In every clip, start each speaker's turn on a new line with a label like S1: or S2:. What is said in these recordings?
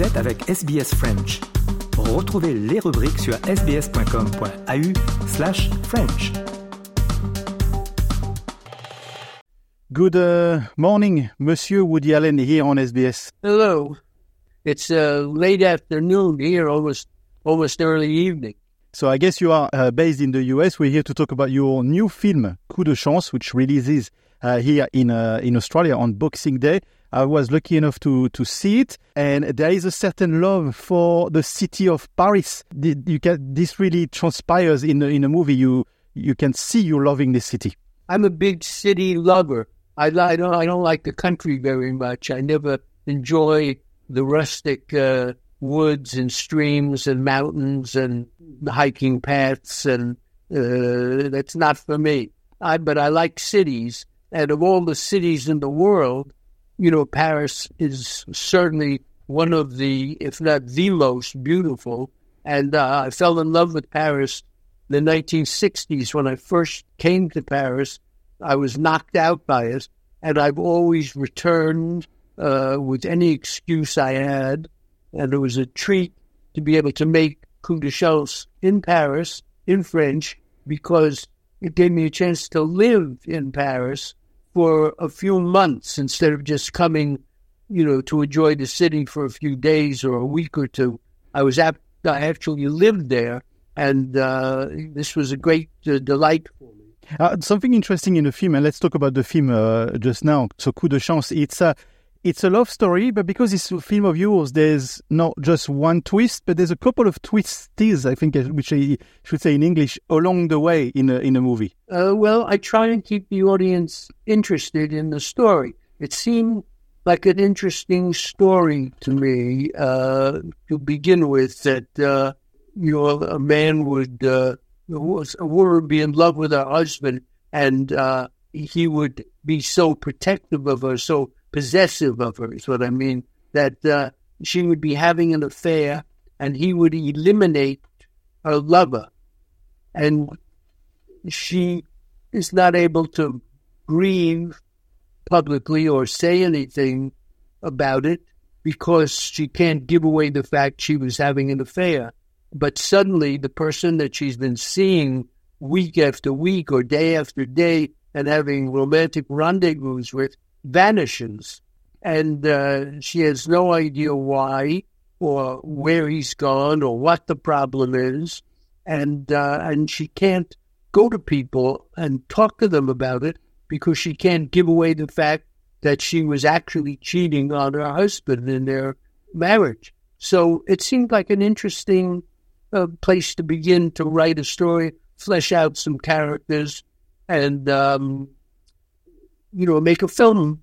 S1: Vous êtes avec SBS French. Retrouvez les rubriques sur sbs.com.au slash French.
S2: Good uh, morning, Monsieur Woody Allen here on SBS.
S3: Hello. It's uh, late afternoon here, almost almost early evening.
S2: So I guess you are uh, based in the US. We're here to talk about your new film, Coup de Chance, which releases uh, here in uh, in Australia on Boxing Day. I was lucky enough to to see it, and there is a certain love for the city of Paris. You can, this really transpires in the, in a movie. You you can see you loving the city.
S3: I'm a big city lover. I, I don't I don't like the country very much. I never enjoy the rustic uh, woods and streams and mountains and hiking paths, and uh, that's not for me. I, but I like cities, and of all the cities in the world, you know, Paris is certainly one of the, if not the most beautiful. And uh, I fell in love with Paris in the 1960s when I first came to Paris. I was knocked out by it, and I've always returned uh, with any excuse I had. And it was a treat to be able to make coup de chance in Paris in French because it gave me a chance to live in Paris for a few months instead of just coming, you know, to enjoy the city for a few days or a week or two. I was ap- I actually lived there, and uh, this was a great uh, delight for me.
S2: Uh, something interesting in the film, and let's talk about the film uh, just now. So, Coup de Chance, it's a it's a love story, but because it's a film of yours, there's not just one twist, but there's a couple of twists, I think, which I should say in English, along the way in a, in a movie.
S3: Uh, well, I try and keep the audience interested in the story. It seemed like an interesting story to me uh, to begin with that, uh, you know, a man would, uh, a woman be in love with her husband and uh, he would be so protective of her, so possessive of her, is what I mean. That uh, she would be having an affair and he would eliminate her lover. And she is not able to grieve publicly or say anything about it because she can't give away the fact she was having an affair. But suddenly, the person that she's been seeing week after week or day after day and having romantic rendezvous with vanishes. And uh, she has no idea why or where he's gone or what the problem is. And, uh, and she can't go to people and talk to them about it because she can't give away the fact that she was actually cheating on her husband in their marriage. So it seemed like an interesting uh, place to begin to write a story, flesh out some characters, and um, you know make a film.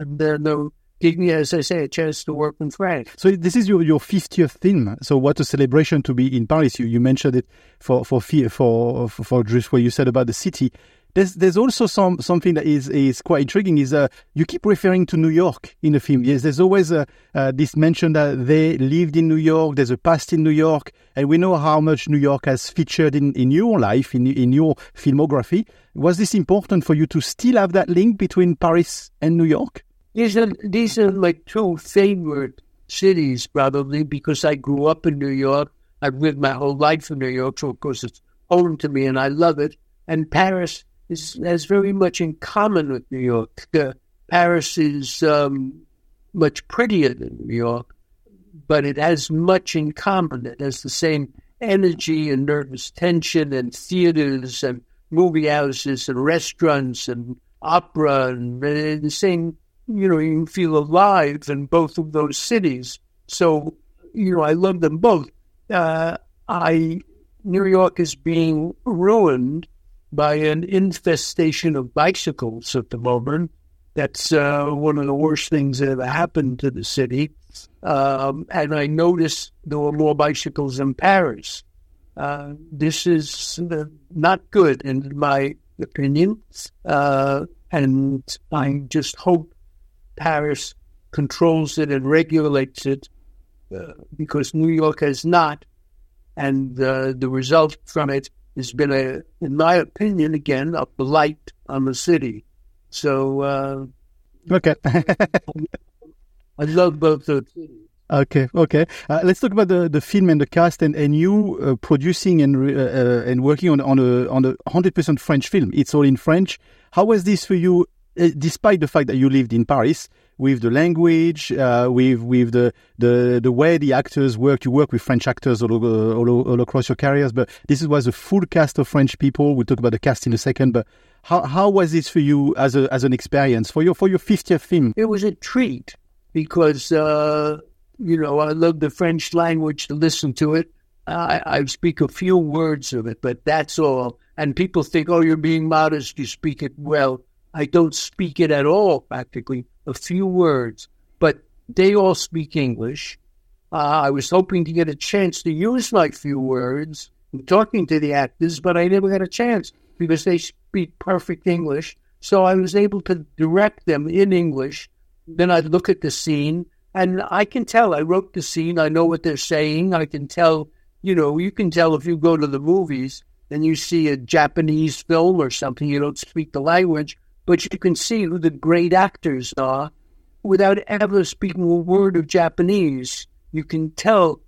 S3: And then uh, give me, as I say, a chance to work in France.
S2: So this is your, your 50th film. So what a celebration to be in Paris. You, you mentioned it for, for, for, for, for just what you said about the city. There's, there's also some, something that is, is quite intriguing is, uh, you keep referring to New York in the film. Yes, there's always uh, uh, this mention that they lived in New York. There's a past in New York. And we know how much New York has featured in, in your life, in, in your filmography. Was this important for you to still have that link between Paris and New York?
S3: These are these are my two favorite cities, probably because I grew up in New York. I've lived my whole life in New York, so of course it's home to me, and I love it. And Paris is has very much in common with New York. Uh, Paris is um, much prettier than New York, but it has much in common. It has the same energy and nervous tension, and theaters and movie houses and restaurants and opera, and, and the same you know, you feel alive in both of those cities. So, you know, I love them both. Uh, I New York is being ruined by an infestation of bicycles at the moment. That's uh, one of the worst things that ever happened to the city. Um, and I noticed there were more bicycles in Paris. Uh, this is not good, in my opinion. Uh, and I just hope Paris controls it and regulates it uh, because New York has not. And uh, the result from it has been, a, in my opinion, again, a blight on the city. So, uh,
S2: okay.
S3: I love both those.
S2: Okay, okay. Uh, let's talk about the, the film and the cast and, and you uh, producing and uh, uh, and working on on a on a hundred percent French film. It's all in French. How was this for you, uh, despite the fact that you lived in Paris? With the language, uh, with with the, the the way the actors work, you work with French actors all, all, all across your careers. But this was a full cast of French people. We'll talk about the cast in a second. But how how was this for you as a as an experience for your for your fiftieth film?
S3: It was a treat because you know, I love the French language to listen to it. I, I speak a few words of it, but that's all. And people think, oh, you're being modest, you speak it well. I don't speak it at all, practically, a few words. But they all speak English. Uh, I was hoping to get a chance to use my few words talking to the actors, but I never got a chance because they speak perfect English. So I was able to direct them in English. Then I'd look at the scene and I can tell. I wrote the scene. I know what they're saying. I can tell. You know, you can tell if you go to the movies and you see a Japanese film or something. You don't speak the language, but you can see who the great actors are without ever speaking a word of Japanese. You can tell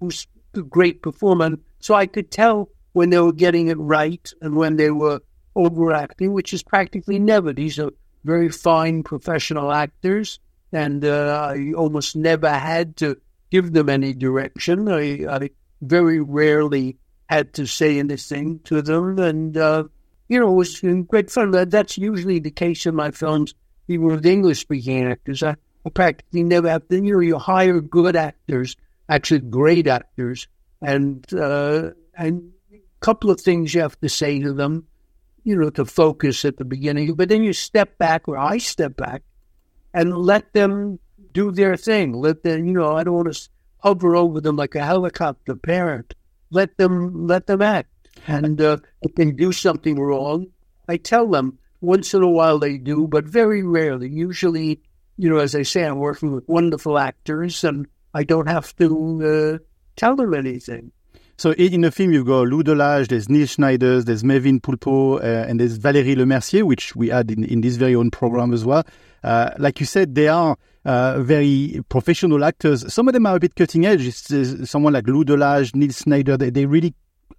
S3: who's the great performer. So I could tell when they were getting it right and when they were overacting, which is practically never. These are very fine professional actors and uh, I almost never had to give them any direction. I, I, very rarely had to say anything to them, and uh, you know, it was great fun. That's usually the case in my films, even with English-speaking actors. I, I practically never have to. You know, you hire good actors, actually great actors, and uh, and a couple of things you have to say to them, you know, to focus at the beginning. But then you step back, or I step back, and let them do their thing. Let them, you know, I don't want to hover over them like a helicopter parent. Let them, let them act. And uh, if they do something wrong, I tell them. Once in a while they do, but very rarely. Usually, you know, as I say, I'm working with wonderful actors, and I don't have to uh, tell them anything.
S2: So in the film, you've got Lou de Laâge, there's Niels Schneider, there's Melvil Poupaud, uh, and there's Valérie Lemercier, which we had in, in this very own program as well. Uh, like you said, they are uh, very professional actors. Some of them are a bit cutting edge. It's, someone like Lou Delage, Niels Schneider, they, they're really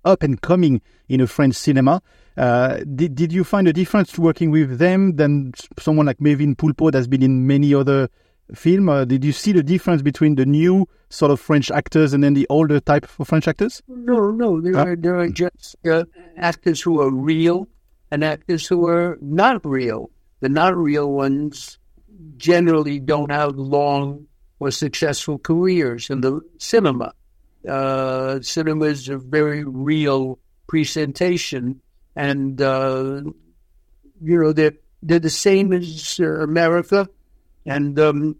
S2: up and coming in a French cinema. Uh, did, did you find a difference working with them than someone like Melvil Poupaud that's been in many other film? Uh, did you see the difference between the new sort of French actors and then the older type of French actors?
S3: No, no. There, are, there are just uh, actors who are real and actors who are not real. The not real ones generally don't have long or successful careers in the cinema. Uh, cinema is a very real presentation, and uh, you know they're they're the same as uh, America and um,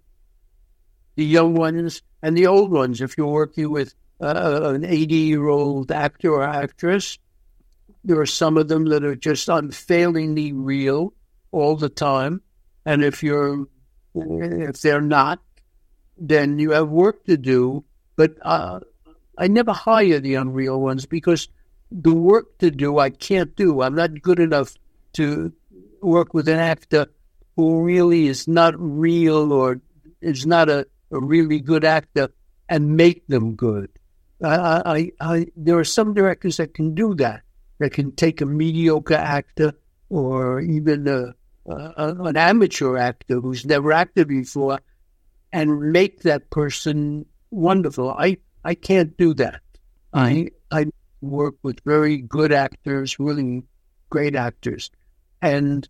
S3: the young ones and the old ones. If you're working with uh, an 80 year old actor or actress, there are some of them that are just unfailingly real all the time. And if you're, if they're not, then you have work to do. But uh, I never hire the unreal ones because the work to do I can't do. I'm not good enough to work with an actor who really is not real or is not a, a really good actor and make them good. I, I, I, there are some directors that can do that, that can take a mediocre actor or even a, a, an amateur actor who's never acted before and make that person wonderful. I, I can't do that. I, I work with very good actors, really great actors. And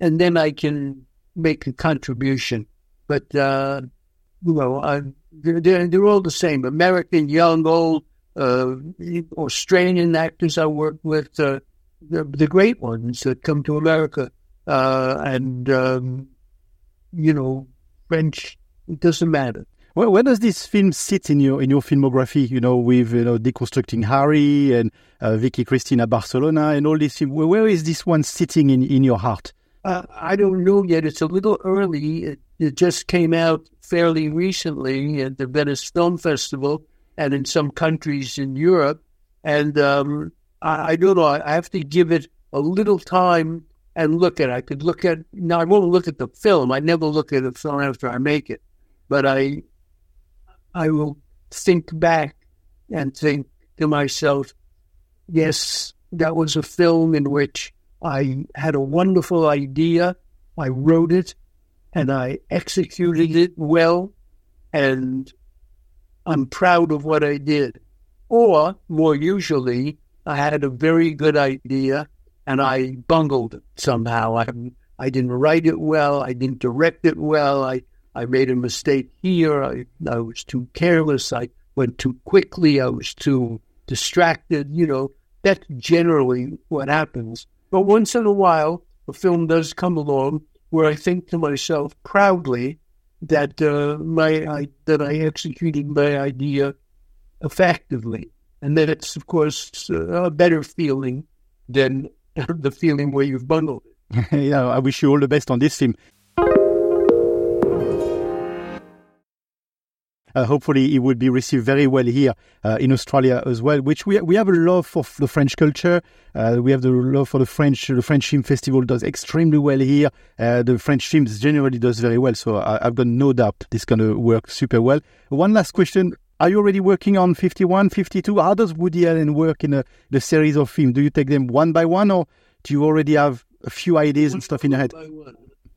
S3: and then I can make a contribution. But uh, you know, I, they're, they're all the same: American, young, old, uh, Australian actors I work with, uh, the, the great ones that come to America, uh, and um, you know, French. It doesn't matter.
S2: Where, where, does this film sit in your in your filmography? You know, with you know, deconstructing Harry and uh, Vicky Cristina Barcelona and all this. Where is this one sitting in in your heart?
S3: Uh, I don't know yet. It's a little early. It, it, just came out fairly recently at the Venice Film Festival and in some countries in Europe. And um, I, I, don't know. I have to give it a little time and look at it. I could look at, now I won't look at the film. I never look at a film after I make it. But I, I will think back and think to myself, yes, that was a film in which I had a wonderful idea. I wrote it and I executed it well, and I'm proud of what I did. Or, more usually, I had a very good idea and I bungled it somehow. I, I didn't write it well. I didn't direct it well. I, I made a mistake here. I, I was too careless. I went too quickly. I was too distracted. You know, that's generally what happens. But once in a while, a film does come along where I think to myself proudly that uh, my I, that I executed my idea effectively, and that it's of course a better feeling than the feeling where you've bundled it.
S2: yeah, I wish you all the best on this film. Hopefully, it will be received very well here uh, in Australia as well. Which we we have a love for the French culture. Uh, we have the love for the French. The French Film Festival does extremely well here. Uh, the French films generally does very well. So I, have got no doubt this is going to work super well. One last question. Are you already working on 51, 52? How does Woody Allen work in a, the series of films? Do you take them one by one, or do you already have a few ideas and stuff in your head?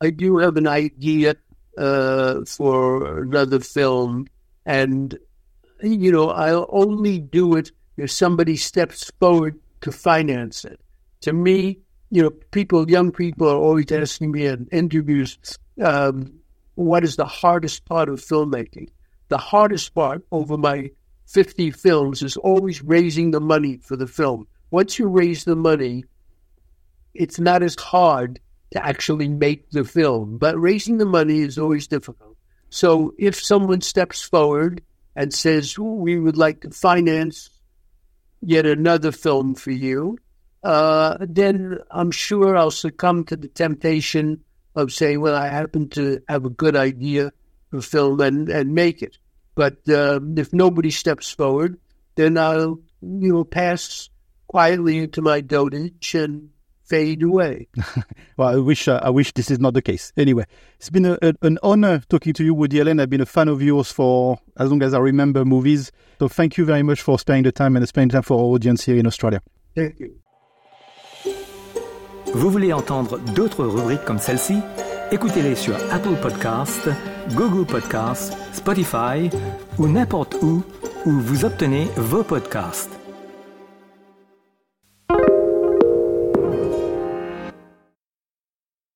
S3: I do have an idea uh, for another film, and you know I'll only do it if somebody steps forward to finance it. To me, you know, people, young people are always asking me in interviews, um, what is the hardest part of filmmaking? the hardest part over my 50 films is always raising the money for the film. Once you raise the money, it's not as hard to actually make the film, but raising the money is always difficult. So if someone steps forward and says, We would like to finance yet another film for you, uh, then I'm sure I'll succumb to the temptation of saying, Well, I happen to have a good idea for film and, and make it. But uh, if nobody steps forward, then I'll you know pass quietly into my dotage and fade away.
S2: well, I wish uh, I wish this is not the case. Anyway, it's been a, a, an honor talking to you, Woody Allen. I've been a fan of yours for as long as I remember movies. So thank you very much for spending the time and spending time for our audience here in Australia.
S3: Thank you.
S1: Vous voulez entendre d'autres rubriques comme celle-ci? Écoutez-les sur Apple Podcasts, Google Podcasts, Spotify ou n'importe où où vous obtenez vos podcasts.